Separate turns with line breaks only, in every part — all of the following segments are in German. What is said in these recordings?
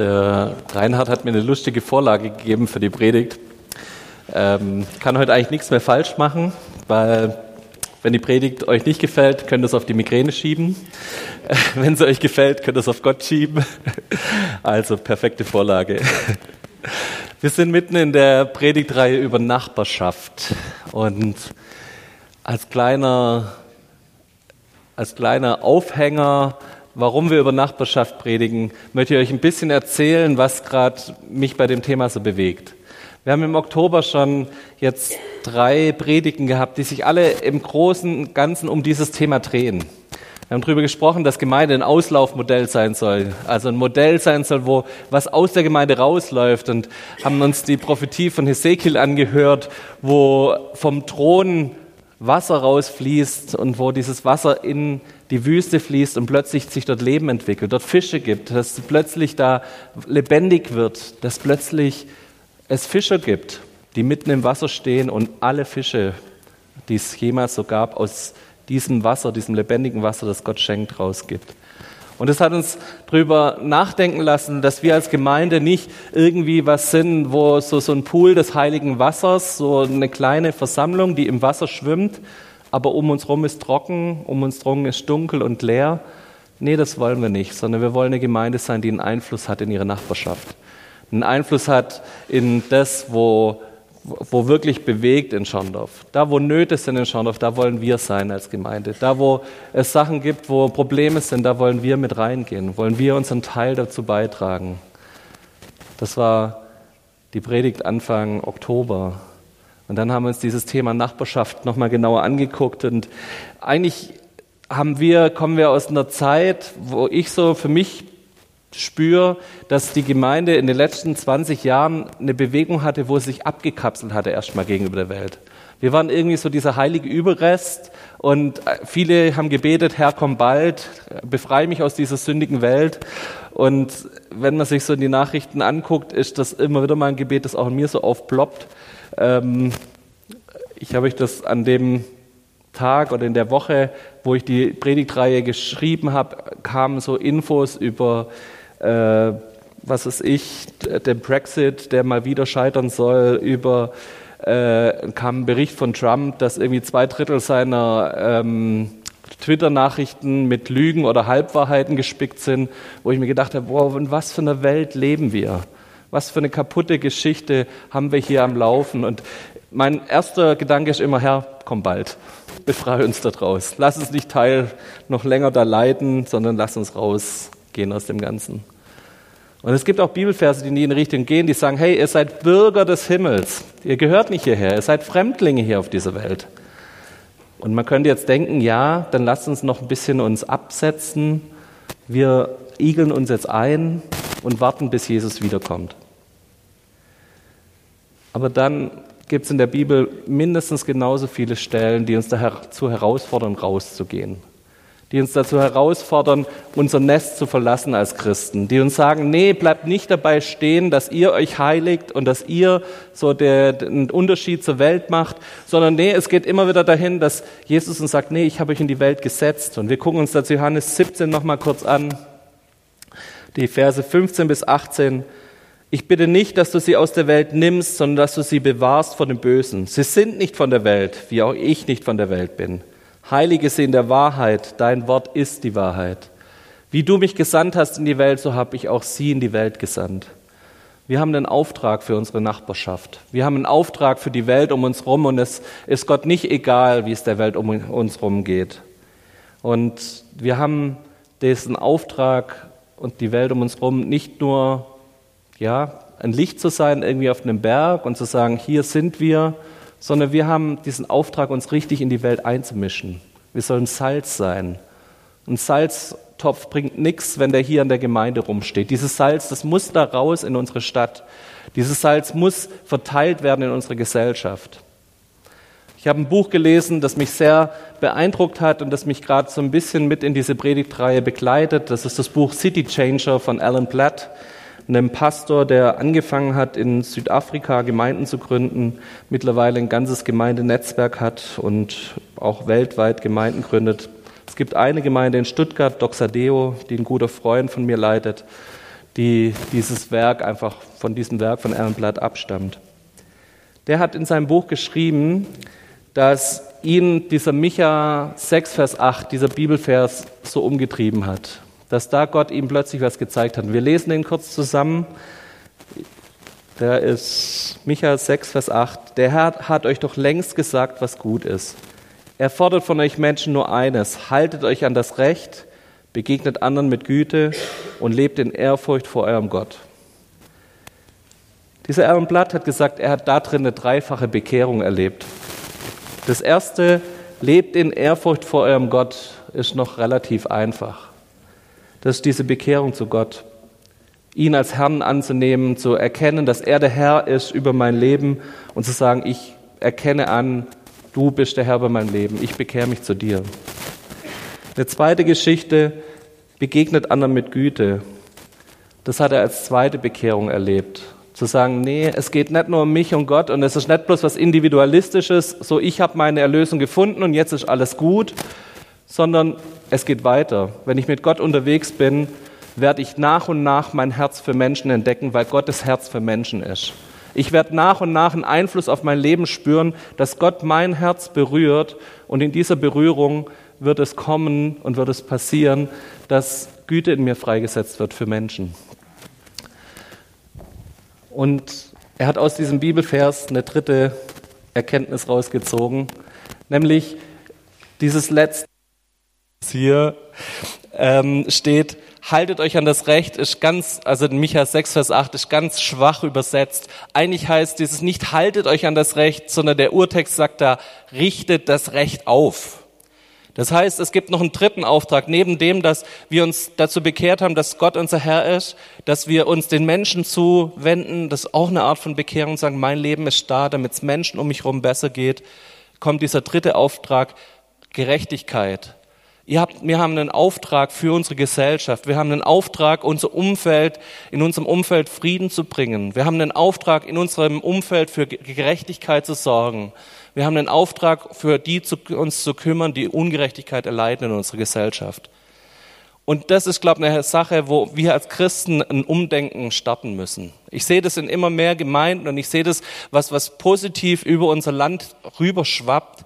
Der Reinhard hat mir eine lustige Vorlage gegeben für die Predigt. Ähm, kann heute eigentlich nichts mehr falsch machen, weil wenn die Predigt euch nicht gefällt, könnt ihr es auf die Migräne schieben. Wenn sie euch gefällt, könnt ihr es auf Gott schieben. Also perfekte Vorlage. Wir sind mitten in der Predigtreihe über Nachbarschaft und als kleiner, als kleiner Aufhänger warum wir über Nachbarschaft predigen, möchte ich euch ein bisschen erzählen, was gerade mich bei dem Thema so bewegt. Wir haben im Oktober schon jetzt drei Predigten gehabt, die sich alle im Großen und Ganzen um dieses Thema drehen. Wir haben darüber gesprochen, dass Gemeinde ein Auslaufmodell sein soll, also ein Modell sein soll, wo was aus der Gemeinde rausläuft und haben uns die Prophetie von Hesekiel angehört, wo vom Thron Wasser rausfließt und wo dieses Wasser in die Wüste fließt und plötzlich sich dort Leben entwickelt, dort Fische gibt, dass plötzlich da lebendig wird, dass plötzlich es Fischer gibt, die mitten im Wasser stehen und alle Fische, die es jemals so gab, aus diesem Wasser, diesem lebendigen Wasser, das Gott schenkt, rausgibt. Und es hat uns darüber nachdenken lassen, dass wir als Gemeinde nicht irgendwie was sind, wo so, so ein Pool des heiligen Wassers, so eine kleine Versammlung, die im Wasser schwimmt, aber um uns herum ist trocken, um uns herum ist dunkel und leer. Nee, das wollen wir nicht, sondern wir wollen eine Gemeinde sein, die einen Einfluss hat in ihre Nachbarschaft. Einen Einfluss hat in das, wo, wo wirklich bewegt in Schorndorf. Da, wo Nöte sind in Schorndorf, da wollen wir sein als Gemeinde. Da, wo es Sachen gibt, wo Probleme sind, da wollen wir mit reingehen, wollen wir unseren Teil dazu beitragen. Das war die Predigt Anfang Oktober. Und dann haben wir uns dieses Thema Nachbarschaft nochmal genauer angeguckt. Und eigentlich haben wir, kommen wir aus einer Zeit, wo ich so für mich spüre, dass die Gemeinde in den letzten 20 Jahren eine Bewegung hatte, wo sie sich abgekapselt hatte erstmal gegenüber der Welt. Wir waren irgendwie so dieser heilige Überrest und viele haben gebetet, Herr, komm bald, befreie mich aus dieser sündigen Welt. Und wenn man sich so die Nachrichten anguckt, ist das immer wieder mal ein Gebet, das auch in mir so aufploppt. Ähm, ich habe euch das an dem Tag oder in der Woche, wo ich die Predigtreihe geschrieben habe, kamen so Infos über, äh, was weiß ich, den Brexit, der mal wieder scheitern soll, über äh, kam ein Bericht von Trump, dass irgendwie zwei Drittel seiner ähm, Twitter-Nachrichten mit Lügen oder Halbwahrheiten gespickt sind, wo ich mir gedacht habe, wow, in was für einer Welt leben wir? Was für eine kaputte Geschichte haben wir hier am Laufen? Und mein erster Gedanke ist immer, Herr, komm bald, befreie uns da draus. Lass uns nicht Teil noch länger da leiden, sondern lass uns rausgehen aus dem Ganzen. Und es gibt auch Bibelverse, die in die Richtung gehen, die sagen, hey, ihr seid Bürger des Himmels. Ihr gehört nicht hierher, ihr seid Fremdlinge hier auf dieser Welt. Und man könnte jetzt denken, ja, dann lasst uns noch ein bisschen uns absetzen. Wir igeln uns jetzt ein und warten, bis Jesus wiederkommt. Aber dann gibt es in der Bibel mindestens genauso viele Stellen, die uns dazu herausfordern, rauszugehen. Die uns dazu herausfordern, unser Nest zu verlassen als Christen. Die uns sagen, nee, bleibt nicht dabei stehen, dass ihr euch heiligt und dass ihr so den Unterschied zur Welt macht, sondern nee, es geht immer wieder dahin, dass Jesus uns sagt, nee, ich habe euch in die Welt gesetzt. Und wir gucken uns dazu Johannes 17 nochmal kurz an. Die Verse 15 bis 18. Ich bitte nicht, dass du sie aus der Welt nimmst, sondern dass du sie bewahrst vor dem Bösen. Sie sind nicht von der Welt, wie auch ich nicht von der Welt bin. Heilige sie in der Wahrheit, dein Wort ist die Wahrheit. Wie du mich gesandt hast in die Welt, so habe ich auch sie in die Welt gesandt. Wir haben einen Auftrag für unsere Nachbarschaft. Wir haben einen Auftrag für die Welt um uns herum und es ist Gott nicht egal, wie es der Welt um uns herum geht. Und wir haben diesen Auftrag und die Welt um uns herum nicht nur ja, ein Licht zu sein irgendwie auf einem Berg und zu sagen, hier sind wir, sondern wir haben diesen Auftrag, uns richtig in die Welt einzumischen. Wir sollen Salz sein. Ein Salztopf bringt nichts, wenn der hier an der Gemeinde rumsteht. Dieses Salz, das muss da raus in unsere Stadt. Dieses Salz muss verteilt werden in unsere Gesellschaft. Ich habe ein Buch gelesen, das mich sehr beeindruckt hat und das mich gerade so ein bisschen mit in diese Predigtreihe begleitet. Das ist das Buch City Changer von Alan Platt einem Pastor, der angefangen hat, in Südafrika Gemeinden zu gründen, mittlerweile ein ganzes Gemeindenetzwerk hat und auch weltweit Gemeinden gründet. Es gibt eine Gemeinde in Stuttgart, Doxadeo, die ein guter Freund von mir leitet. die dieses Werk einfach von diesem Werk von Ehrenblatt abstammt. Der hat in seinem Buch geschrieben, dass ihn dieser Micha 6, Vers 8, dieser Bibelvers so umgetrieben hat, dass da Gott ihm plötzlich was gezeigt hat. Wir lesen den kurz zusammen. Der ist Micha 6, Vers 8. Der Herr hat euch doch längst gesagt, was gut ist. Er fordert von euch Menschen nur eines. Haltet euch an das Recht, begegnet anderen mit Güte und lebt in Ehrfurcht vor eurem Gott. Dieser Aaron Blatt hat gesagt, er hat da drin eine dreifache Bekehrung erlebt. Das erste, lebt in Ehrfurcht vor eurem Gott, ist noch relativ einfach. Das ist diese Bekehrung zu Gott. Ihn als Herrn anzunehmen, zu erkennen, dass er der Herr ist über mein Leben und zu sagen, ich erkenne an, du bist der Herr über mein Leben, ich bekehre mich zu dir. Eine zweite Geschichte begegnet anderen mit Güte. Das hat er als zweite Bekehrung erlebt. Zu sagen, nee, es geht nicht nur um mich und Gott und es ist nicht bloß was Individualistisches, so ich habe meine Erlösung gefunden und jetzt ist alles gut, sondern es geht weiter. Wenn ich mit Gott unterwegs bin, werde ich nach und nach mein Herz für Menschen entdecken, weil Gottes Herz für Menschen ist. Ich werde nach und nach einen Einfluss auf mein Leben spüren, dass Gott mein Herz berührt und in dieser Berührung wird es kommen und wird es passieren, dass Güte in mir freigesetzt wird für Menschen. Und er hat aus diesem Bibelvers eine dritte Erkenntnis rausgezogen, nämlich dieses letzte hier ähm, steht, haltet euch an das Recht, ist ganz, also in Micha 6, Vers 8 ist ganz schwach übersetzt. Eigentlich heißt dieses nicht haltet euch an das Recht, sondern der Urtext sagt da, richtet das Recht auf. Das heißt, es gibt noch einen dritten Auftrag, neben dem, dass wir uns dazu bekehrt haben, dass Gott unser Herr ist, dass wir uns den Menschen zuwenden, das ist auch eine Art von Bekehrung, sagen, mein Leben ist da, damit es Menschen um mich herum besser geht, kommt dieser dritte Auftrag, Gerechtigkeit. Ihr habt, wir haben einen Auftrag für unsere Gesellschaft. Wir haben einen Auftrag, unser Umfeld, in unserem Umfeld Frieden zu bringen. Wir haben einen Auftrag, in unserem Umfeld für Gerechtigkeit zu sorgen. Wir haben einen Auftrag, für die zu, uns zu kümmern, die Ungerechtigkeit erleiden in unserer Gesellschaft. Und das ist, glaube ich, eine Sache, wo wir als Christen ein Umdenken starten müssen. Ich sehe das in immer mehr Gemeinden und ich sehe das, was, was positiv über unser Land rüberschwappt,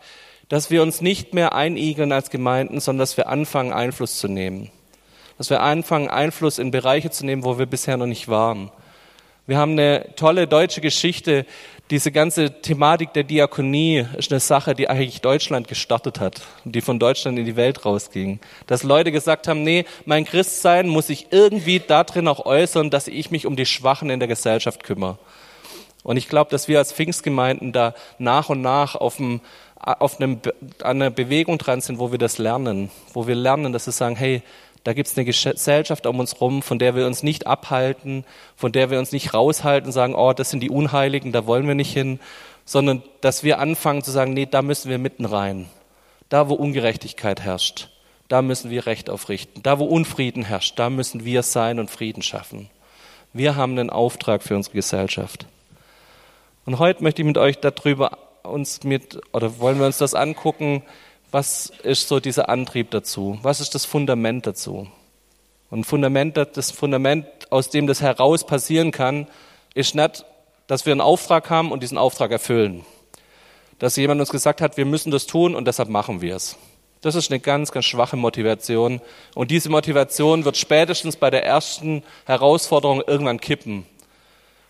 dass wir uns nicht mehr einigeln als Gemeinden, sondern dass wir anfangen, Einfluss zu nehmen. Dass wir anfangen, Einfluss in Bereiche zu nehmen, wo wir bisher noch nicht waren. Wir haben eine tolle deutsche Geschichte. Diese ganze Thematik der Diakonie ist eine Sache, die eigentlich Deutschland gestartet hat und die von Deutschland in die Welt rausging. Dass Leute gesagt haben, nee, mein Christsein muss sich irgendwie darin auch äußern, dass ich mich um die Schwachen in der Gesellschaft kümmere. Und ich glaube, dass wir als Pfingstgemeinden da nach und nach auf, einem, auf einem, einer Bewegung dran sind, wo wir das lernen, wo wir lernen, dass wir sagen, hey, da gibt es eine Gesellschaft um uns rum, von der wir uns nicht abhalten, von der wir uns nicht raushalten, sagen, oh, das sind die Unheiligen, da wollen wir nicht hin, sondern dass wir anfangen zu sagen, nee, da müssen wir mitten rein. Da, wo Ungerechtigkeit herrscht, da müssen wir Recht aufrichten. Da, wo Unfrieden herrscht, da müssen wir sein und Frieden schaffen. Wir haben einen Auftrag für unsere Gesellschaft. Und heute möchte ich mit euch darüber uns mit, oder wollen wir uns das angucken, was ist so dieser Antrieb dazu? Was ist das Fundament dazu? Und Fundament, das Fundament, aus dem das heraus passieren kann, ist nicht, dass wir einen Auftrag haben und diesen Auftrag erfüllen. Dass jemand uns gesagt hat, wir müssen das tun und deshalb machen wir es. Das ist eine ganz, ganz schwache Motivation. Und diese Motivation wird spätestens bei der ersten Herausforderung irgendwann kippen.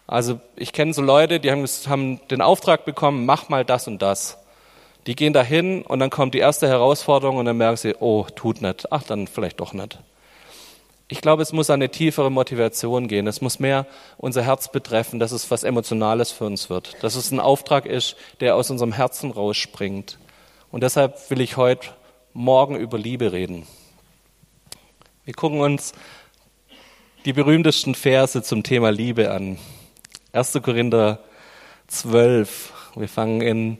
Also ich kenne so Leute, die haben, haben den Auftrag bekommen, mach mal das und das. Die gehen dahin und dann kommt die erste Herausforderung und dann merken sie, oh, tut nicht. Ach, dann vielleicht doch nicht. Ich glaube, es muss eine tiefere Motivation gehen. Es muss mehr unser Herz betreffen, dass es was Emotionales für uns wird. Dass es ein Auftrag ist, der aus unserem Herzen rausspringt. Und deshalb will ich heute Morgen über Liebe reden. Wir gucken uns die berühmtesten Verse zum Thema Liebe an. 1. Korinther 12. Wir fangen in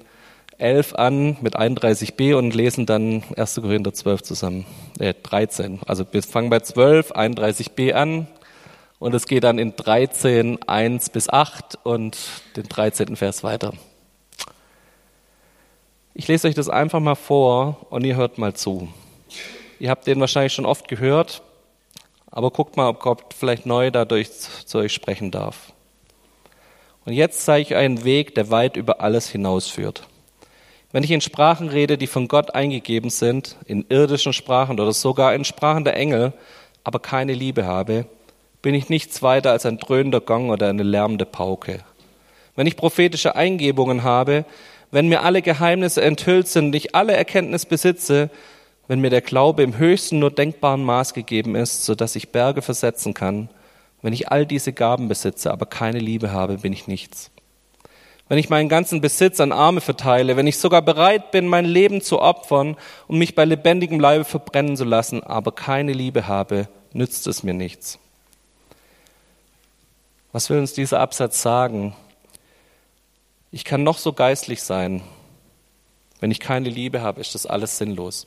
11 an mit 31b und lesen dann 1. Korinther 12 zusammen, äh, 13. Also wir fangen bei 12, 31b an und es geht dann in 13, 1 bis 8 und den 13. Vers weiter. Ich lese euch das einfach mal vor und ihr hört mal zu. Ihr habt den wahrscheinlich schon oft gehört, aber guckt mal, ob Gott vielleicht neu dadurch zu euch sprechen darf. Und jetzt zeige ich einen Weg, der weit über alles hinausführt. Wenn ich in Sprachen rede, die von Gott eingegeben sind, in irdischen Sprachen oder sogar in Sprachen der Engel, aber keine Liebe habe, bin ich nichts weiter als ein dröhnender Gong oder eine lärmende Pauke. Wenn ich prophetische Eingebungen habe, wenn mir alle Geheimnisse enthüllt sind und ich alle Erkenntnis besitze, wenn mir der Glaube im höchsten nur denkbaren Maß gegeben ist, so dass ich Berge versetzen kann, wenn ich all diese Gaben besitze, aber keine Liebe habe, bin ich nichts. Wenn ich meinen ganzen Besitz an Arme verteile, wenn ich sogar bereit bin, mein Leben zu opfern und mich bei lebendigem Leibe verbrennen zu lassen, aber keine Liebe habe, nützt es mir nichts. Was will uns dieser Absatz sagen? Ich kann noch so geistlich sein. Wenn ich keine Liebe habe, ist das alles sinnlos.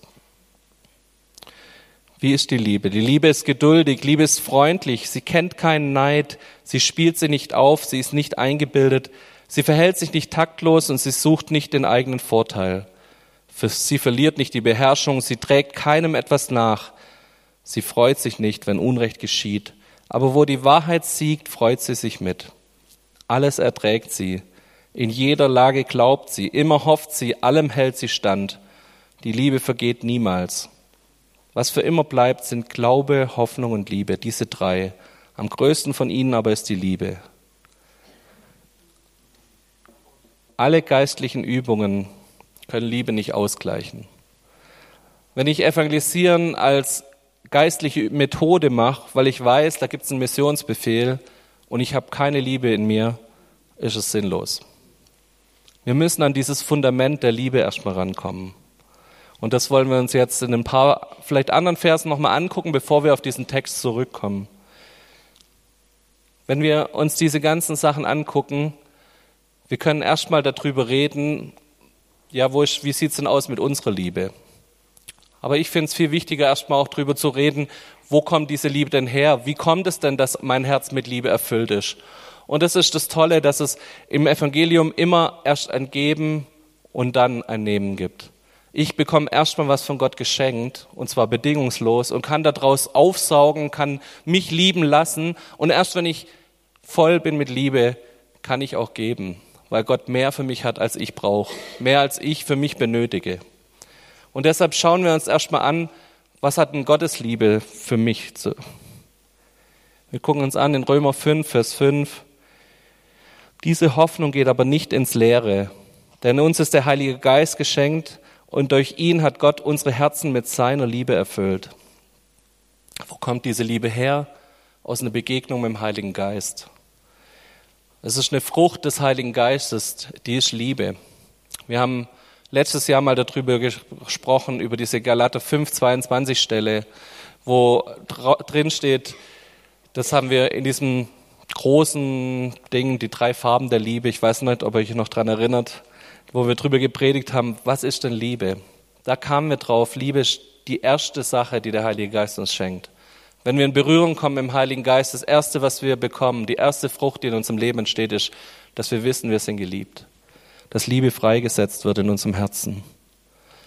Wie ist die Liebe? Die Liebe ist geduldig, Liebe ist freundlich, sie kennt keinen Neid, sie spielt sie nicht auf, sie ist nicht eingebildet, sie verhält sich nicht taktlos und sie sucht nicht den eigenen Vorteil. Sie verliert nicht die Beherrschung, sie trägt keinem etwas nach, sie freut sich nicht, wenn Unrecht geschieht, aber wo die Wahrheit siegt, freut sie sich mit. Alles erträgt sie, in jeder Lage glaubt sie, immer hofft sie, allem hält sie stand. Die Liebe vergeht niemals. Was für immer bleibt, sind Glaube, Hoffnung und Liebe, diese drei. Am größten von ihnen aber ist die Liebe. Alle geistlichen Übungen können Liebe nicht ausgleichen. Wenn ich Evangelisieren als geistliche Methode mache, weil ich weiß, da gibt es einen Missionsbefehl und ich habe keine Liebe in mir, ist es sinnlos. Wir müssen an dieses Fundament der Liebe erstmal rankommen. Und das wollen wir uns jetzt in ein paar, vielleicht anderen Versen nochmal angucken, bevor wir auf diesen Text zurückkommen. Wenn wir uns diese ganzen Sachen angucken, wir können erstmal darüber reden, ja, wo ist, wie sieht's denn aus mit unserer Liebe? Aber ich finde es viel wichtiger, erstmal auch darüber zu reden, wo kommt diese Liebe denn her? Wie kommt es denn, dass mein Herz mit Liebe erfüllt ist? Und das ist das Tolle, dass es im Evangelium immer erst ein Geben und dann ein Nehmen gibt ich bekomme erstmal was von Gott geschenkt, und zwar bedingungslos, und kann daraus aufsaugen, kann mich lieben lassen. Und erst wenn ich voll bin mit Liebe, kann ich auch geben, weil Gott mehr für mich hat, als ich brauche, mehr als ich für mich benötige. Und deshalb schauen wir uns erstmal an, was hat denn Gottes Liebe für mich zu. Wir gucken uns an in Römer 5, Vers 5. Diese Hoffnung geht aber nicht ins Leere, denn uns ist der Heilige Geist geschenkt, und durch ihn hat Gott unsere Herzen mit seiner Liebe erfüllt. Wo kommt diese Liebe her? Aus einer Begegnung mit dem Heiligen Geist. Es ist eine Frucht des Heiligen Geistes, die ist Liebe. Wir haben letztes Jahr mal darüber gesprochen, über diese Galater 5, 22 Stelle, wo drin steht, das haben wir in diesem großen Ding, die drei Farben der Liebe. Ich weiß nicht, ob ihr euch noch dran erinnert wo wir darüber gepredigt haben, was ist denn Liebe? Da kamen wir drauf, Liebe ist die erste Sache, die der Heilige Geist uns schenkt. Wenn wir in Berührung kommen dem Heiligen Geist, das erste, was wir bekommen, die erste Frucht, die in unserem Leben entsteht, ist, dass wir wissen, wir sind geliebt. Dass Liebe freigesetzt wird in unserem Herzen.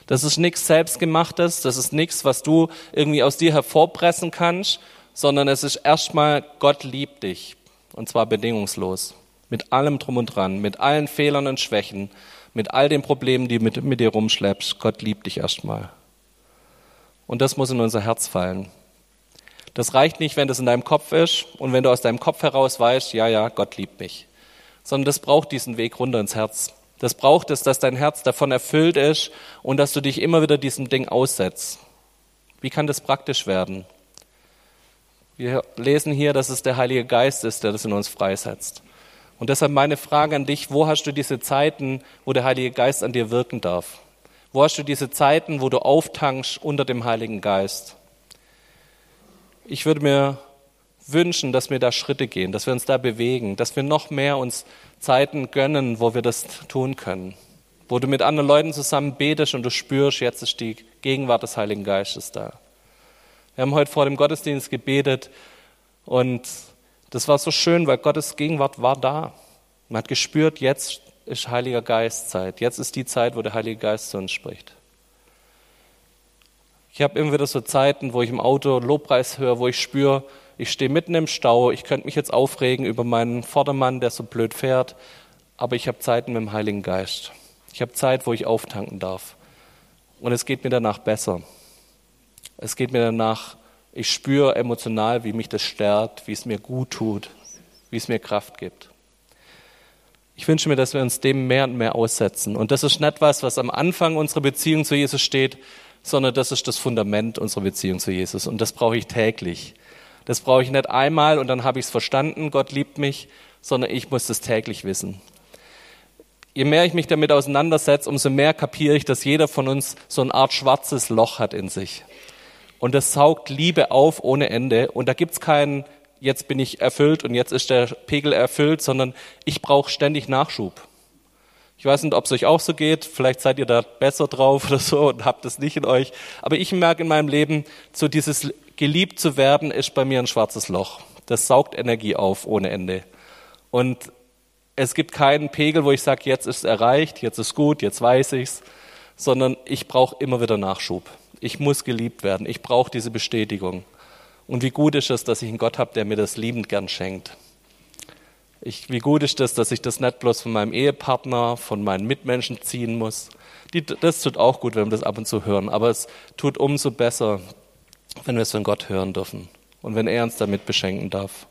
Das ist nichts Selbstgemachtes, das ist nichts, was du irgendwie aus dir hervorpressen kannst, sondern es ist erstmal, Gott liebt dich. Und zwar bedingungslos. Mit allem drum und dran, mit allen Fehlern und Schwächen mit all den Problemen, die du mit, mit dir rumschleppst. Gott liebt dich erstmal. Und das muss in unser Herz fallen. Das reicht nicht, wenn das in deinem Kopf ist und wenn du aus deinem Kopf heraus weißt, ja, ja, Gott liebt mich. Sondern das braucht diesen Weg runter ins Herz. Das braucht es, dass dein Herz davon erfüllt ist und dass du dich immer wieder diesem Ding aussetzt. Wie kann das praktisch werden? Wir lesen hier, dass es der Heilige Geist ist, der das in uns freisetzt. Und deshalb meine Frage an dich, wo hast du diese Zeiten, wo der Heilige Geist an dir wirken darf? Wo hast du diese Zeiten, wo du auftankst unter dem Heiligen Geist? Ich würde mir wünschen, dass wir da Schritte gehen, dass wir uns da bewegen, dass wir noch mehr uns Zeiten gönnen, wo wir das tun können. Wo du mit anderen Leuten zusammen betest und du spürst, jetzt ist die Gegenwart des Heiligen Geistes da. Wir haben heute vor dem Gottesdienst gebetet und das war so schön, weil Gottes Gegenwart war da. Man hat gespürt, jetzt ist Heiliger Geist Zeit. Jetzt ist die Zeit, wo der Heilige Geist zu uns spricht. Ich habe immer wieder so Zeiten, wo ich im Auto Lobpreis höre, wo ich spüre, ich stehe mitten im Stau, ich könnte mich jetzt aufregen über meinen Vordermann, der so blöd fährt, aber ich habe Zeiten mit dem Heiligen Geist. Ich habe Zeit, wo ich auftanken darf. Und es geht mir danach besser. Es geht mir danach, ich spüre emotional, wie mich das stärkt, wie es mir gut tut, wie es mir Kraft gibt. Ich wünsche mir, dass wir uns dem mehr und mehr aussetzen. Und das ist nicht was, was am Anfang unserer Beziehung zu Jesus steht, sondern das ist das Fundament unserer Beziehung zu Jesus. Und das brauche ich täglich. Das brauche ich nicht einmal und dann habe ich es verstanden, Gott liebt mich, sondern ich muss das täglich wissen. Je mehr ich mich damit auseinandersetze, umso mehr kapiere ich, dass jeder von uns so eine Art schwarzes Loch hat in sich. Und das saugt Liebe auf ohne Ende. Und da gibt es keinen, jetzt bin ich erfüllt und jetzt ist der Pegel erfüllt, sondern ich brauche ständig Nachschub. Ich weiß nicht, ob es euch auch so geht. Vielleicht seid ihr da besser drauf oder so und habt es nicht in euch. Aber ich merke in meinem Leben, so dieses geliebt zu werden, ist bei mir ein schwarzes Loch. Das saugt Energie auf ohne Ende. Und es gibt keinen Pegel, wo ich sage, jetzt ist es erreicht, jetzt ist gut, jetzt weiß ich's, sondern ich brauche immer wieder Nachschub. Ich muss geliebt werden. Ich brauche diese Bestätigung. Und wie gut ist es, dass ich einen Gott habe, der mir das liebend gern schenkt. Ich, wie gut ist das, dass ich das nicht bloß von meinem Ehepartner, von meinen Mitmenschen ziehen muss. Die, das tut auch gut, wenn wir das ab und zu hören. Aber es tut umso besser, wenn wir es von Gott hören dürfen und wenn er uns damit beschenken darf.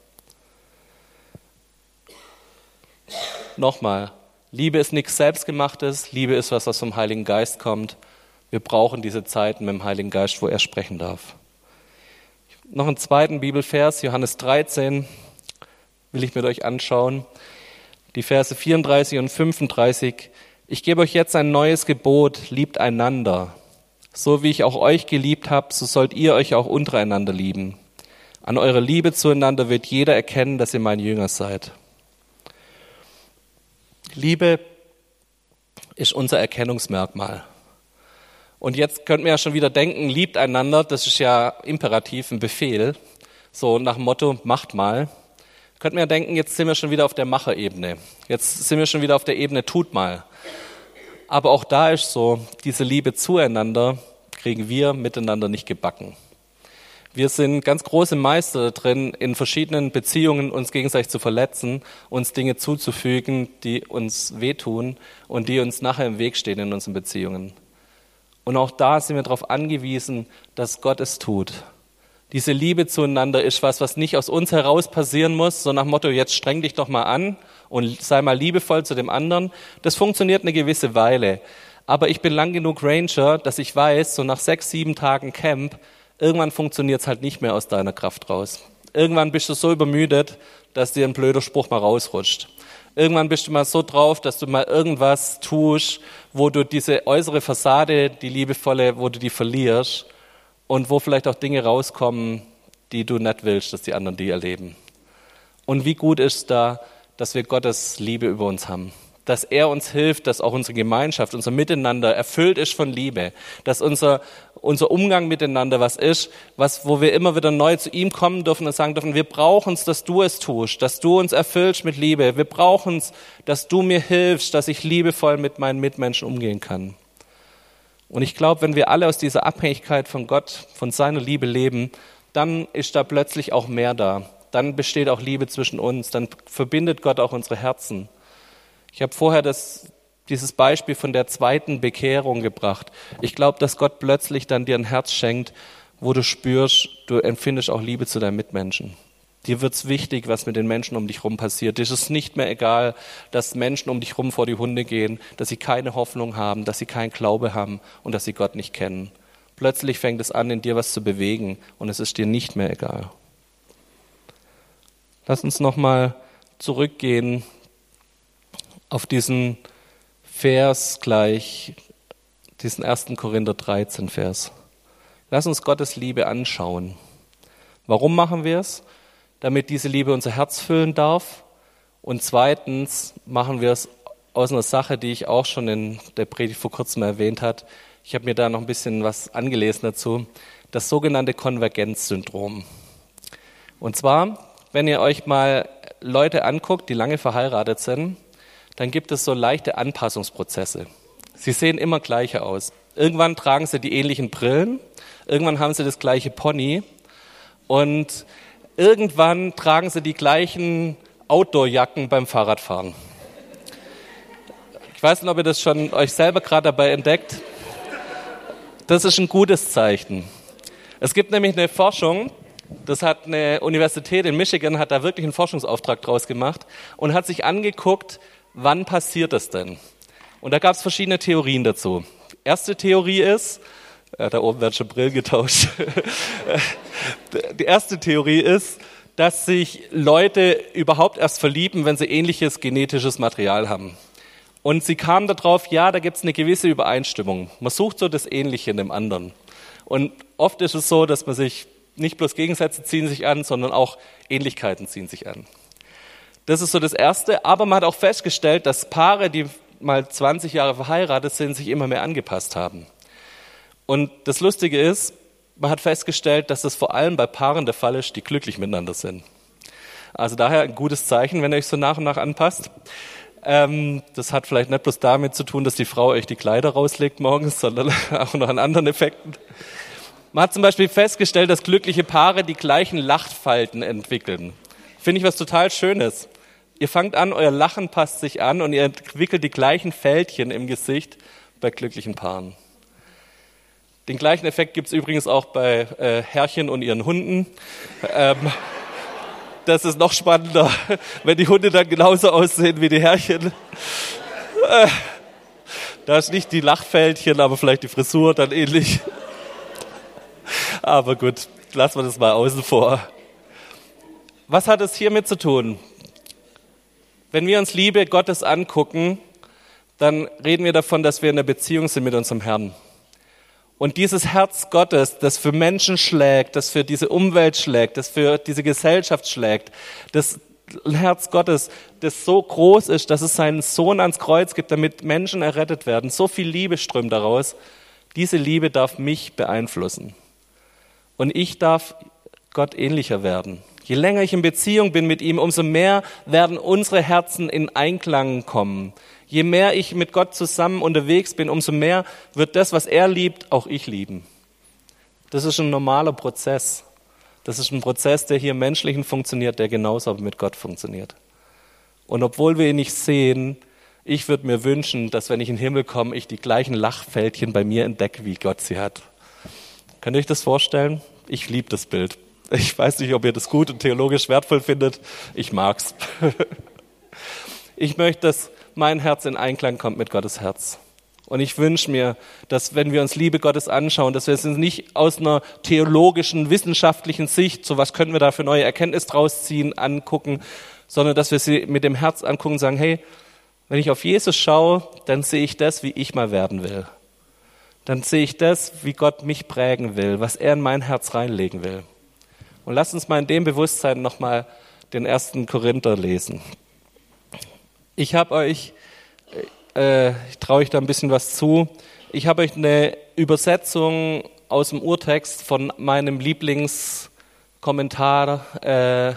Nochmal, Liebe ist nichts Selbstgemachtes, Liebe ist was, was vom Heiligen Geist kommt. Wir brauchen diese Zeiten mit dem Heiligen Geist, wo er sprechen darf. Noch einen zweiten Bibelvers, Johannes 13, will ich mit euch anschauen. Die Verse 34 und 35. Ich gebe euch jetzt ein neues Gebot, liebt einander. So wie ich auch euch geliebt habe, so sollt ihr euch auch untereinander lieben. An eurer Liebe zueinander wird jeder erkennen, dass ihr mein Jünger seid. Liebe ist unser Erkennungsmerkmal. Und jetzt könnten wir ja schon wieder denken, liebt einander, das ist ja imperativ, ein Befehl. So nach dem Motto, macht mal könnten wir denken, jetzt sind wir schon wieder auf der Macherebene. Jetzt sind wir schon wieder auf der Ebene, tut mal. Aber auch da ist so, diese Liebe zueinander kriegen wir miteinander nicht gebacken. Wir sind ganz große Meister drin, in verschiedenen Beziehungen uns gegenseitig zu verletzen, uns Dinge zuzufügen, die uns wehtun und die uns nachher im Weg stehen in unseren Beziehungen. Und auch da sind wir darauf angewiesen, dass Gott es tut. Diese Liebe zueinander ist was, was nicht aus uns heraus passieren muss, so nach Motto, jetzt streng dich doch mal an und sei mal liebevoll zu dem anderen. Das funktioniert eine gewisse Weile. Aber ich bin lang genug Ranger, dass ich weiß, so nach sechs, sieben Tagen Camp, irgendwann funktioniert es halt nicht mehr aus deiner Kraft raus. Irgendwann bist du so übermüdet, dass dir ein blöder Spruch mal rausrutscht. Irgendwann bist du mal so drauf, dass du mal irgendwas tust, wo du diese äußere Fassade, die liebevolle, wo du die verlierst und wo vielleicht auch Dinge rauskommen, die du nicht willst, dass die anderen die erleben. Und wie gut ist da, dass wir Gottes Liebe über uns haben. Dass er uns hilft, dass auch unsere Gemeinschaft, unser Miteinander erfüllt ist von Liebe. Dass unser, unser Umgang miteinander was ist, was, wo wir immer wieder neu zu ihm kommen dürfen und sagen dürfen, wir brauchen es, dass du es tust, dass du uns erfüllst mit Liebe. Wir brauchen es, dass du mir hilfst, dass ich liebevoll mit meinen Mitmenschen umgehen kann. Und ich glaube, wenn wir alle aus dieser Abhängigkeit von Gott, von seiner Liebe leben, dann ist da plötzlich auch mehr da. Dann besteht auch Liebe zwischen uns. Dann verbindet Gott auch unsere Herzen. Ich habe vorher das, dieses Beispiel von der zweiten Bekehrung gebracht. Ich glaube, dass Gott plötzlich dann dir ein Herz schenkt, wo du spürst, du empfindest auch Liebe zu deinen Mitmenschen. Dir wird's wichtig, was mit den Menschen um dich herum passiert. Dir ist es nicht mehr egal, dass Menschen um dich herum vor die Hunde gehen, dass sie keine Hoffnung haben, dass sie keinen Glaube haben und dass sie Gott nicht kennen. Plötzlich fängt es an, in dir was zu bewegen und es ist dir nicht mehr egal. Lass uns nochmal zurückgehen auf diesen Vers gleich, diesen 1. Korinther 13 Vers. Lass uns Gottes Liebe anschauen. Warum machen wir es? damit diese Liebe unser Herz füllen darf. Und zweitens machen wir es aus einer Sache, die ich auch schon in der Predigt vor kurzem erwähnt hat. Ich habe mir da noch ein bisschen was angelesen dazu. Das sogenannte Konvergenzsyndrom. Und zwar, wenn ihr euch mal Leute anguckt, die lange verheiratet sind, dann gibt es so leichte Anpassungsprozesse. Sie sehen immer gleicher aus. Irgendwann tragen sie die ähnlichen Brillen, irgendwann haben sie das gleiche Pony und irgendwann tragen sie die gleichen Outdoor-Jacken beim Fahrradfahren. Ich weiß nicht, ob ihr das schon euch selber gerade dabei entdeckt. Das ist ein gutes Zeichen. Es gibt nämlich eine Forschung, das hat eine Universität in Michigan, hat da wirklich einen Forschungsauftrag draus gemacht und hat sich angeguckt, wann passiert das denn? Und da gab es verschiedene Theorien dazu. Erste Theorie ist, da oben werden schon Brillen getauscht. Die erste Theorie ist, dass sich Leute überhaupt erst verlieben, wenn sie ähnliches genetisches Material haben. Und sie kamen darauf, ja, da gibt es eine gewisse Übereinstimmung. Man sucht so das Ähnliche in dem anderen. Und oft ist es so, dass man sich nicht bloß Gegensätze ziehen sich an, sondern auch Ähnlichkeiten ziehen sich an. Das ist so das Erste. Aber man hat auch festgestellt, dass Paare, die mal 20 Jahre verheiratet sind, sich immer mehr angepasst haben. Und das Lustige ist, man hat festgestellt, dass das vor allem bei Paaren der Fall ist, die glücklich miteinander sind. Also daher ein gutes Zeichen, wenn ihr euch so nach und nach anpasst. Ähm, das hat vielleicht nicht bloß damit zu tun, dass die Frau euch die Kleider rauslegt morgens, sondern auch noch an anderen Effekten. Man hat zum Beispiel festgestellt, dass glückliche Paare die gleichen Lachfalten entwickeln. Finde ich was total Schönes. Ihr fangt an, euer Lachen passt sich an und ihr entwickelt die gleichen Fältchen im Gesicht bei glücklichen Paaren. Den gleichen Effekt gibt es übrigens auch bei äh, Herrchen und ihren Hunden. Ähm, das ist noch spannender, wenn die Hunde dann genauso aussehen wie die Herrchen. Äh, da ist nicht die Lachfältchen, aber vielleicht die Frisur dann ähnlich. Aber gut, lassen wir das mal außen vor. Was hat es hiermit zu tun? Wenn wir uns Liebe Gottes angucken, dann reden wir davon, dass wir in einer Beziehung sind mit unserem Herrn. Und dieses Herz Gottes, das für Menschen schlägt, das für diese Umwelt schlägt, das für diese Gesellschaft schlägt, das Herz Gottes, das so groß ist, dass es seinen Sohn ans Kreuz gibt, damit Menschen errettet werden, so viel Liebe strömt daraus, diese Liebe darf mich beeinflussen. Und ich darf Gott ähnlicher werden. Je länger ich in Beziehung bin mit ihm, umso mehr werden unsere Herzen in Einklang kommen. Je mehr ich mit Gott zusammen unterwegs bin, umso mehr wird das, was er liebt, auch ich lieben. Das ist ein normaler Prozess. Das ist ein Prozess, der hier im Menschlichen funktioniert, der genauso mit Gott funktioniert. Und obwohl wir ihn nicht sehen, ich würde mir wünschen, dass wenn ich in den Himmel komme, ich die gleichen Lachfältchen bei mir entdecke, wie Gott sie hat. Könnt ihr euch das vorstellen? Ich liebe das Bild. Ich weiß nicht, ob ihr das gut und theologisch wertvoll findet. Ich mag's. Ich möchte, dass mein Herz in Einklang kommt mit Gottes Herz. Und ich wünsche mir, dass wenn wir uns Liebe Gottes anschauen, dass wir es nicht aus einer theologischen, wissenschaftlichen Sicht, so was können wir da für neue Erkenntnis draus ziehen, angucken, sondern dass wir sie mit dem Herz angucken und sagen, hey, wenn ich auf Jesus schaue, dann sehe ich das, wie ich mal werden will. Dann sehe ich das, wie Gott mich prägen will, was er in mein Herz reinlegen will. Und lasst uns mal in dem Bewusstsein nochmal den ersten Korinther lesen. Ich habe euch, äh, ich traue euch da ein bisschen was zu, ich habe euch eine Übersetzung aus dem Urtext von meinem Lieblingskommentar äh,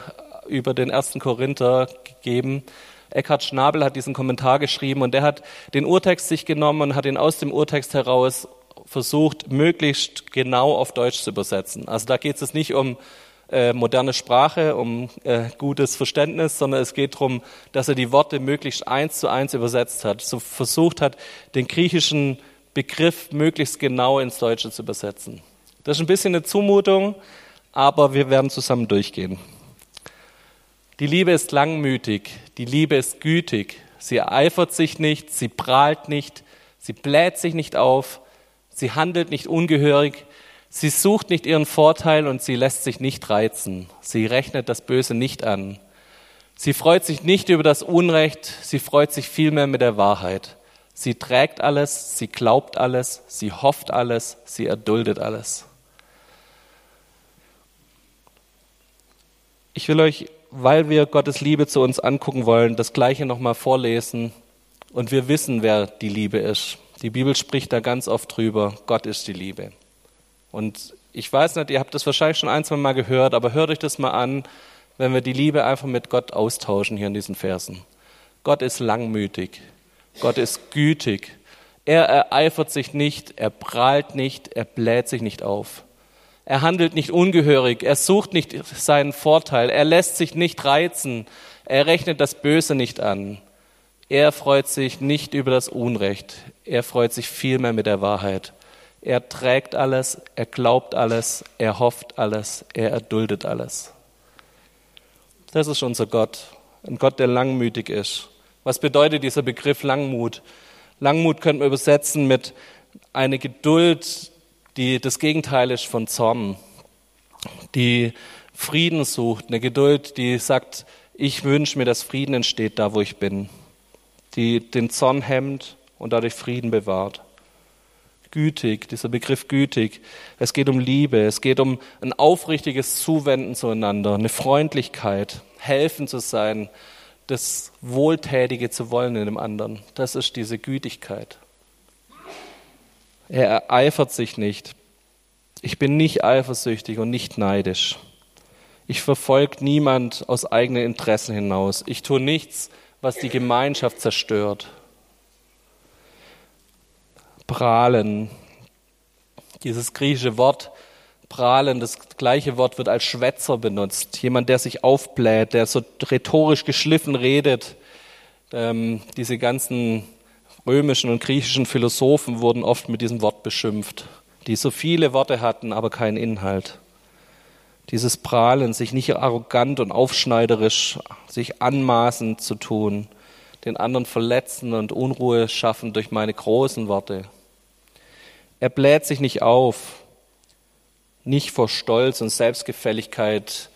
über den ersten Korinther gegeben. Eckhard Schnabel hat diesen Kommentar geschrieben und der hat den Urtext sich genommen und hat ihn aus dem Urtext heraus versucht, möglichst genau auf Deutsch zu übersetzen. Also da geht es nicht um äh, moderne Sprache, um äh, gutes Verständnis, sondern es geht darum, dass er die Worte möglichst eins zu eins übersetzt hat, so versucht hat, den griechischen Begriff möglichst genau ins Deutsche zu übersetzen. Das ist ein bisschen eine Zumutung, aber wir werden zusammen durchgehen. Die Liebe ist langmütig, die Liebe ist gütig, sie ereifert sich nicht, sie prahlt nicht, sie bläht sich nicht auf, sie handelt nicht ungehörig, Sie sucht nicht ihren Vorteil und sie lässt sich nicht reizen. Sie rechnet das Böse nicht an. Sie freut sich nicht über das Unrecht, sie freut sich vielmehr mit der Wahrheit. Sie trägt alles, sie glaubt alles, sie hofft alles, sie erduldet alles. Ich will euch, weil wir Gottes Liebe zu uns angucken wollen, das gleiche nochmal vorlesen und wir wissen, wer die Liebe ist. Die Bibel spricht da ganz oft drüber, Gott ist die Liebe. Und ich weiß nicht, ihr habt das wahrscheinlich schon ein, zwei Mal gehört, aber hört euch das mal an, wenn wir die Liebe einfach mit Gott austauschen hier in diesen Versen. Gott ist langmütig. Gott ist gütig. Er ereifert sich nicht, er prahlt nicht, er bläht sich nicht auf. Er handelt nicht ungehörig, er sucht nicht seinen Vorteil, er lässt sich nicht reizen, er rechnet das Böse nicht an. Er freut sich nicht über das Unrecht, er freut sich vielmehr mit der Wahrheit. Er trägt alles, er glaubt alles, er hofft alles, er erduldet alles. Das ist unser Gott, ein Gott, der langmütig ist. Was bedeutet dieser Begriff Langmut? Langmut könnte man übersetzen mit einer Geduld, die das Gegenteil ist von Zorn, die Frieden sucht, eine Geduld, die sagt, ich wünsche mir, dass Frieden entsteht da, wo ich bin, die den Zorn hemmt und dadurch Frieden bewahrt. Gütig, dieser Begriff gütig. Es geht um Liebe, es geht um ein aufrichtiges Zuwenden zueinander, eine Freundlichkeit, helfen zu sein, das Wohltätige zu wollen in dem anderen. Das ist diese Gütigkeit. Er ereifert sich nicht. Ich bin nicht eifersüchtig und nicht neidisch. Ich verfolge niemand aus eigenen Interessen hinaus. Ich tue nichts, was die Gemeinschaft zerstört. Prahlen. Dieses griechische Wort prahlen, das gleiche Wort wird als Schwätzer benutzt. Jemand, der sich aufbläht, der so rhetorisch geschliffen redet. Ähm, diese ganzen römischen und griechischen Philosophen wurden oft mit diesem Wort beschimpft, die so viele Worte hatten, aber keinen Inhalt. Dieses Prahlen, sich nicht arrogant und aufschneiderisch, sich anmaßend zu tun, den anderen verletzen und Unruhe schaffen durch meine großen Worte. Er bläht sich nicht auf, nicht vor Stolz und Selbstgefälligkeit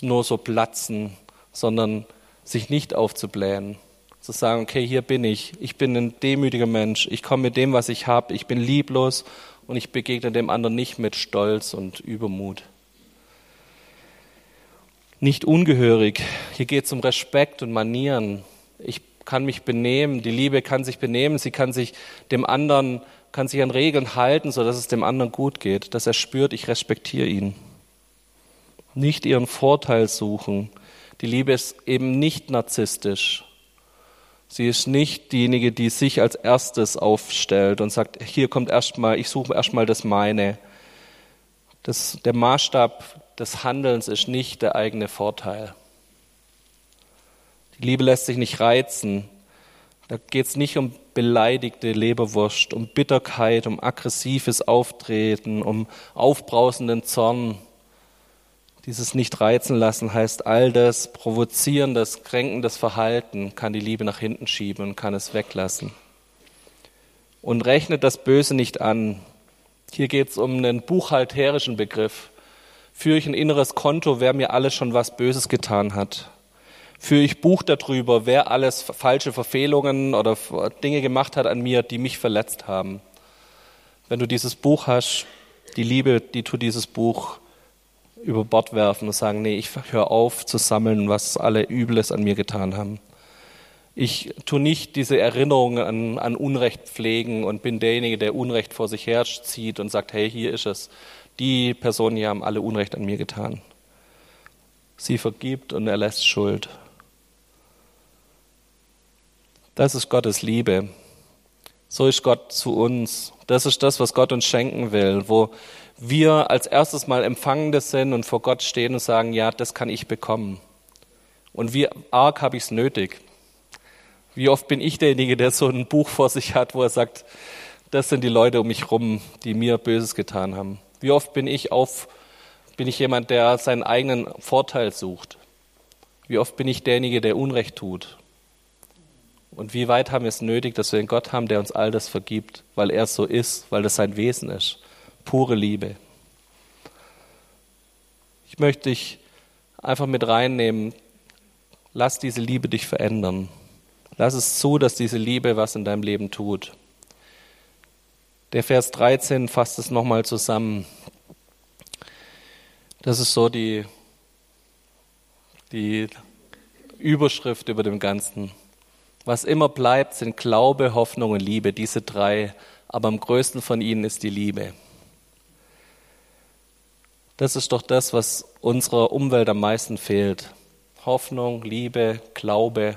nur so platzen, sondern sich nicht aufzublähen. Zu sagen, okay, hier bin ich, ich bin ein demütiger Mensch, ich komme mit dem, was ich habe, ich bin lieblos und ich begegne dem anderen nicht mit Stolz und Übermut. Nicht ungehörig, hier geht es um Respekt und Manieren. Ich kann mich benehmen, die Liebe kann sich benehmen, sie kann sich dem anderen kann sich an Regeln halten, sodass es dem anderen gut geht, dass er spürt, ich respektiere ihn. Nicht ihren Vorteil suchen. Die Liebe ist eben nicht narzisstisch. Sie ist nicht diejenige, die sich als erstes aufstellt und sagt, hier kommt erstmal, ich suche erstmal das meine. Das, der Maßstab des Handelns ist nicht der eigene Vorteil. Die Liebe lässt sich nicht reizen. Da geht es nicht um beleidigte Leberwurst, um Bitterkeit, um aggressives Auftreten, um aufbrausenden Zorn. Dieses nicht reizen lassen heißt, all das provozierendes, kränkendes Verhalten kann die Liebe nach hinten schieben und kann es weglassen. Und rechnet das Böse nicht an. Hier geht es um einen buchhalterischen Begriff. Führe ich ein inneres Konto, wer mir alles schon was Böses getan hat führe ich Buch darüber, wer alles falsche Verfehlungen oder Dinge gemacht hat an mir, die mich verletzt haben. Wenn du dieses Buch hast, die Liebe, die tut dieses Buch über Bord werfen und sagen, nee, ich höre auf zu sammeln, was alle Übles an mir getan haben. Ich tue nicht diese Erinnerungen an, an Unrecht pflegen und bin derjenige, der Unrecht vor sich her zieht und sagt, hey, hier ist es. Die Personen hier haben alle Unrecht an mir getan. Sie vergibt und erlässt Schuld. Das ist Gottes Liebe. So ist Gott zu uns. Das ist das, was Gott uns schenken will, wo wir als erstes mal Empfangende sind und vor Gott stehen und sagen, ja, das kann ich bekommen. Und wie arg habe ich es nötig? Wie oft bin ich derjenige, der so ein Buch vor sich hat, wo er sagt, das sind die Leute um mich rum, die mir Böses getan haben. Wie oft bin ich auf, bin ich jemand, der seinen eigenen Vorteil sucht? Wie oft bin ich derjenige, der Unrecht tut? Und wie weit haben wir es nötig, dass wir einen Gott haben, der uns all das vergibt, weil er so ist, weil das sein Wesen ist. Pure Liebe. Ich möchte dich einfach mit reinnehmen. Lass diese Liebe dich verändern. Lass es zu, dass diese Liebe was in deinem Leben tut. Der Vers 13 fasst es nochmal zusammen. Das ist so die, die Überschrift über dem Ganzen. Was immer bleibt, sind Glaube, Hoffnung und Liebe, diese drei. Aber am größten von ihnen ist die Liebe. Das ist doch das, was unserer Umwelt am meisten fehlt. Hoffnung, Liebe, Glaube.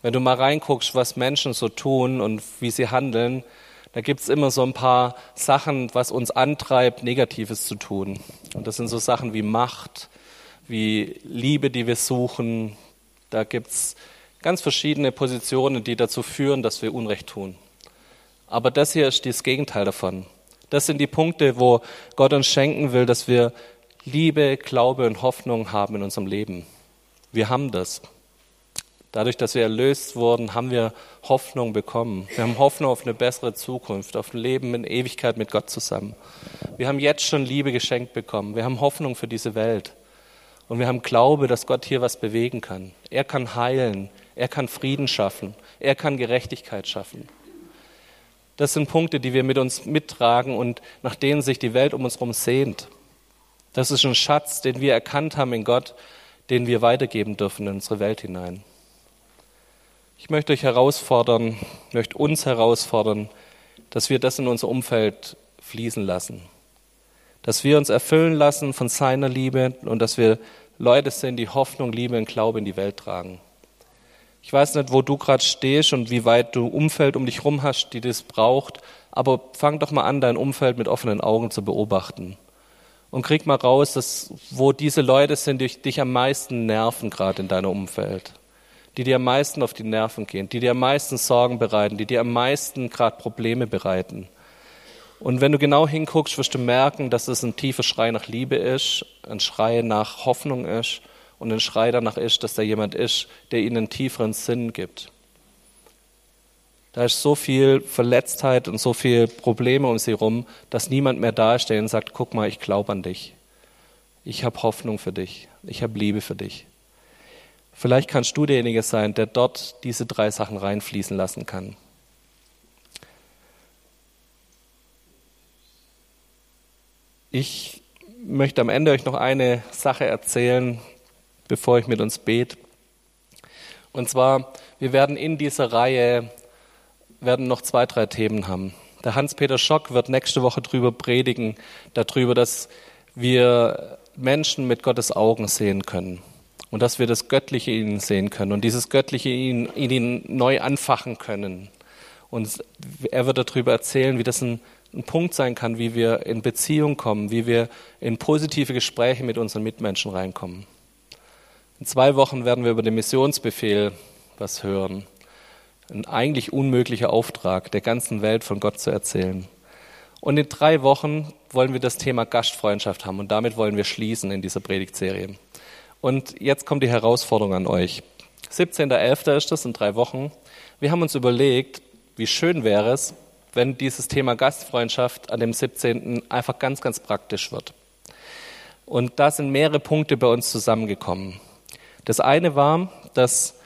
Wenn du mal reinguckst, was Menschen so tun und wie sie handeln, da gibt's immer so ein paar Sachen, was uns antreibt, Negatives zu tun. Und das sind so Sachen wie Macht, wie Liebe, die wir suchen. Da gibt's ganz verschiedene Positionen, die dazu führen, dass wir Unrecht tun. Aber das hier ist das Gegenteil davon. Das sind die Punkte, wo Gott uns schenken will, dass wir Liebe, Glaube und Hoffnung haben in unserem Leben. Wir haben das. Dadurch, dass wir erlöst wurden, haben wir Hoffnung bekommen. Wir haben Hoffnung auf eine bessere Zukunft, auf ein Leben in Ewigkeit mit Gott zusammen. Wir haben jetzt schon Liebe geschenkt bekommen. Wir haben Hoffnung für diese Welt. Und wir haben Glaube, dass Gott hier was bewegen kann. Er kann heilen. Er kann Frieden schaffen. Er kann Gerechtigkeit schaffen. Das sind Punkte, die wir mit uns mittragen und nach denen sich die Welt um uns herum sehnt. Das ist ein Schatz, den wir erkannt haben in Gott, den wir weitergeben dürfen in unsere Welt hinein. Ich möchte euch herausfordern, möchte uns herausfordern, dass wir das in unser Umfeld fließen lassen. Dass wir uns erfüllen lassen von seiner Liebe und dass wir Leute sind, die Hoffnung, Liebe und Glaube in die Welt tragen. Ich weiß nicht, wo du gerade stehst und wie weit du Umfeld um dich herum hast, die das braucht, aber fang doch mal an, dein Umfeld mit offenen Augen zu beobachten. Und krieg mal raus, dass, wo diese Leute sind, die dich am meisten nerven, gerade in deinem Umfeld. Die dir am meisten auf die Nerven gehen, die dir am meisten Sorgen bereiten, die dir am meisten gerade Probleme bereiten. Und wenn du genau hinguckst, wirst du merken, dass es ein tiefer Schrei nach Liebe ist, ein Schrei nach Hoffnung ist und ein Schrei danach ist, dass da jemand ist, der ihnen einen tieferen Sinn gibt. Da ist so viel Verletztheit und so viel Probleme um sie herum, dass niemand mehr da ist, der ihnen sagt, guck mal, ich glaube an dich. Ich habe Hoffnung für dich. Ich habe Liebe für dich. Vielleicht kannst du derjenige sein, der dort diese drei Sachen reinfließen lassen kann. Ich möchte am Ende euch noch eine Sache erzählen, bevor ich mit uns bete. Und zwar, wir werden in dieser Reihe werden noch zwei, drei Themen haben. Der Hans-Peter Schock wird nächste Woche drüber predigen, darüber, dass wir Menschen mit Gottes Augen sehen können und dass wir das Göttliche in ihnen sehen können und dieses Göttliche in, in ihnen neu anfachen können. Und er wird darüber erzählen, wie das ein, ein Punkt sein kann, wie wir in Beziehung kommen, wie wir in positive Gespräche mit unseren Mitmenschen reinkommen. In zwei Wochen werden wir über den Missionsbefehl was hören. Ein eigentlich unmöglicher Auftrag, der ganzen Welt von Gott zu erzählen. Und in drei Wochen wollen wir das Thema Gastfreundschaft haben und damit wollen wir schließen in dieser Predigtserie. Und jetzt kommt die Herausforderung an euch. 17.11. ist das in drei Wochen. Wir haben uns überlegt, wie schön wäre es, wenn dieses Thema Gastfreundschaft an dem 17. einfach ganz, ganz praktisch wird. Und da sind mehrere Punkte bei uns zusammengekommen. Das eine war, dass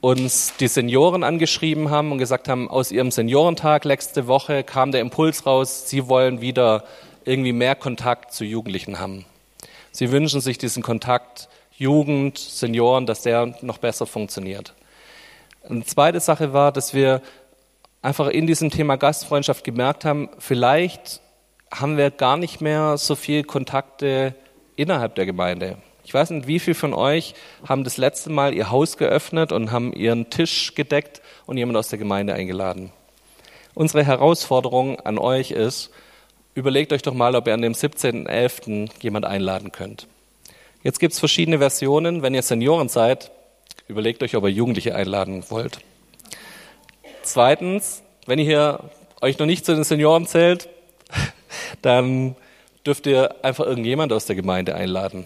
uns die Senioren angeschrieben haben und gesagt haben, aus ihrem Seniorentag letzte Woche kam der Impuls raus, sie wollen wieder irgendwie mehr Kontakt zu Jugendlichen haben. Sie wünschen sich diesen Kontakt Jugend, Senioren, dass der noch besser funktioniert. Eine zweite Sache war, dass wir einfach in diesem Thema Gastfreundschaft gemerkt haben, vielleicht haben wir gar nicht mehr so viel Kontakte innerhalb der Gemeinde. Ich weiß nicht, wie viele von euch haben das letzte Mal ihr Haus geöffnet und haben ihren Tisch gedeckt und jemand aus der Gemeinde eingeladen. Unsere Herausforderung an euch ist, überlegt euch doch mal, ob ihr an dem 17.11. jemand einladen könnt. Jetzt gibt es verschiedene Versionen. Wenn ihr Senioren seid, überlegt euch, ob ihr Jugendliche einladen wollt. Zweitens, wenn ihr hier euch noch nicht zu den Senioren zählt, dann dürft ihr einfach irgendjemand aus der Gemeinde einladen.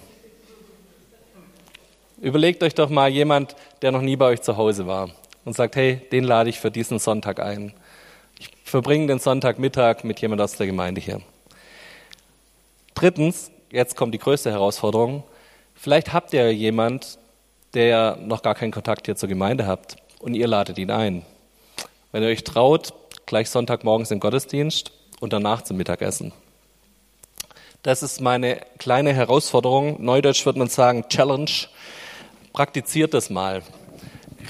Überlegt euch doch mal jemand, der noch nie bei euch zu Hause war und sagt, hey, den lade ich für diesen Sonntag ein. Ich verbringe den Sonntagmittag mit jemand aus der Gemeinde hier. Drittens, jetzt kommt die größte Herausforderung. Vielleicht habt ihr jemand, der noch gar keinen Kontakt hier zur Gemeinde habt und ihr ladet ihn ein. Wenn ihr euch traut, gleich Sonntagmorgens im Gottesdienst und danach zum Mittagessen. Das ist meine kleine Herausforderung. Neudeutsch würde man sagen Challenge praktiziert das mal.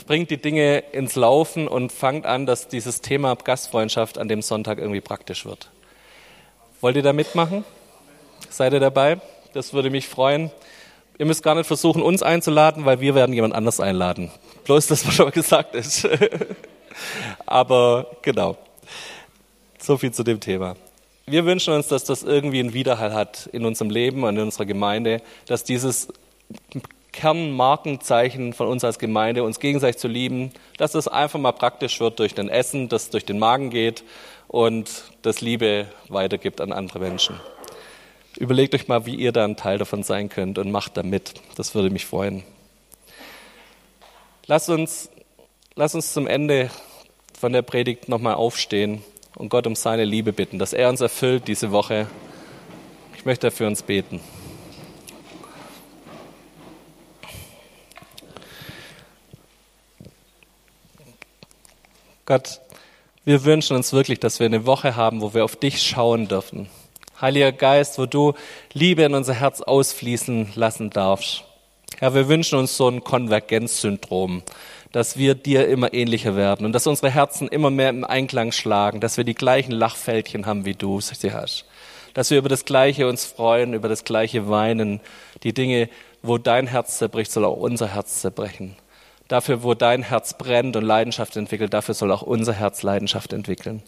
Bringt die Dinge ins Laufen und fangt an, dass dieses Thema Gastfreundschaft an dem Sonntag irgendwie praktisch wird. Wollt ihr da mitmachen? Seid ihr dabei? Das würde mich freuen. Ihr müsst gar nicht versuchen, uns einzuladen, weil wir werden jemand anders einladen. Bloß, dass was schon mal gesagt ist. Aber genau. So viel zu dem Thema. Wir wünschen uns, dass das irgendwie einen Widerhall hat in unserem Leben und in unserer Gemeinde, dass dieses Kernmarkenzeichen von uns als Gemeinde, uns gegenseitig zu lieben, dass das einfach mal praktisch wird durch den Essen, das durch den Magen geht und das Liebe weitergibt an andere Menschen. Überlegt euch mal, wie ihr da ein Teil davon sein könnt und macht da mit. Das würde mich freuen. Lasst uns, lasst uns zum Ende von der Predigt nochmal aufstehen und Gott um seine Liebe bitten, dass er uns erfüllt diese Woche. Ich möchte für uns beten. Gott, wir wünschen uns wirklich, dass wir eine Woche haben, wo wir auf dich schauen dürfen. Heiliger Geist, wo du Liebe in unser Herz ausfließen lassen darfst. Herr, wir wünschen uns so ein Konvergenzsyndrom, dass wir dir immer ähnlicher werden und dass unsere Herzen immer mehr im Einklang schlagen, dass wir die gleichen Lachfältchen haben, wie du sie hast. Dass wir über das Gleiche uns freuen, über das Gleiche weinen. Die Dinge, wo dein Herz zerbricht, soll auch unser Herz zerbrechen. Dafür, wo dein Herz brennt und Leidenschaft entwickelt, dafür soll auch unser Herz Leidenschaft entwickeln.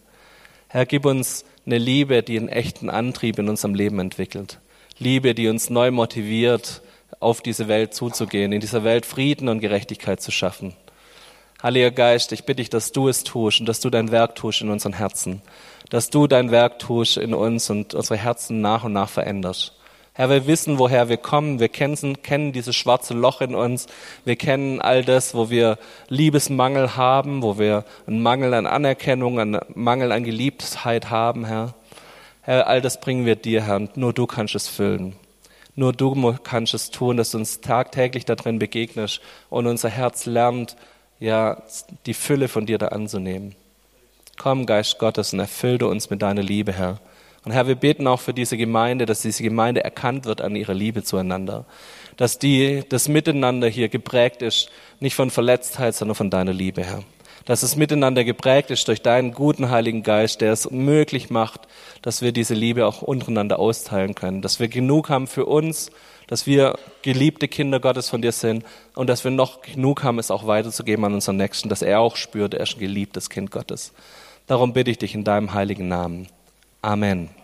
Herr, gib uns eine Liebe, die einen echten Antrieb in unserem Leben entwickelt. Liebe, die uns neu motiviert, auf diese Welt zuzugehen, in dieser Welt Frieden und Gerechtigkeit zu schaffen. Heiliger Geist, ich bitte dich, dass du es tust und dass du dein Werk tust in unseren Herzen. Dass du dein Werk tust in uns und unsere Herzen nach und nach veränderst. Herr, wir wissen, woher wir kommen. Wir kennen, kennen dieses schwarze Loch in uns. Wir kennen all das, wo wir Liebesmangel haben, wo wir einen Mangel an Anerkennung, einen Mangel an Geliebtheit haben, Herr. Herr, all das bringen wir dir, Herr, und nur du kannst es füllen. Nur du kannst es tun, dass du uns tagtäglich darin begegnest und unser Herz lernt, ja, die Fülle von dir da anzunehmen. Komm, Geist Gottes, und erfülle uns mit deiner Liebe, Herr. Und Herr, wir beten auch für diese Gemeinde, dass diese Gemeinde erkannt wird an ihrer Liebe zueinander. Dass die, das Miteinander hier geprägt ist, nicht von Verletztheit, sondern von deiner Liebe, Herr. Dass es miteinander geprägt ist durch deinen guten Heiligen Geist, der es möglich macht, dass wir diese Liebe auch untereinander austeilen können. Dass wir genug haben für uns, dass wir geliebte Kinder Gottes von dir sind und dass wir noch genug haben, es auch weiterzugeben an unseren Nächsten, dass er auch spürt, er ist ein geliebtes Kind Gottes. Darum bitte ich dich in deinem heiligen Namen. Amen.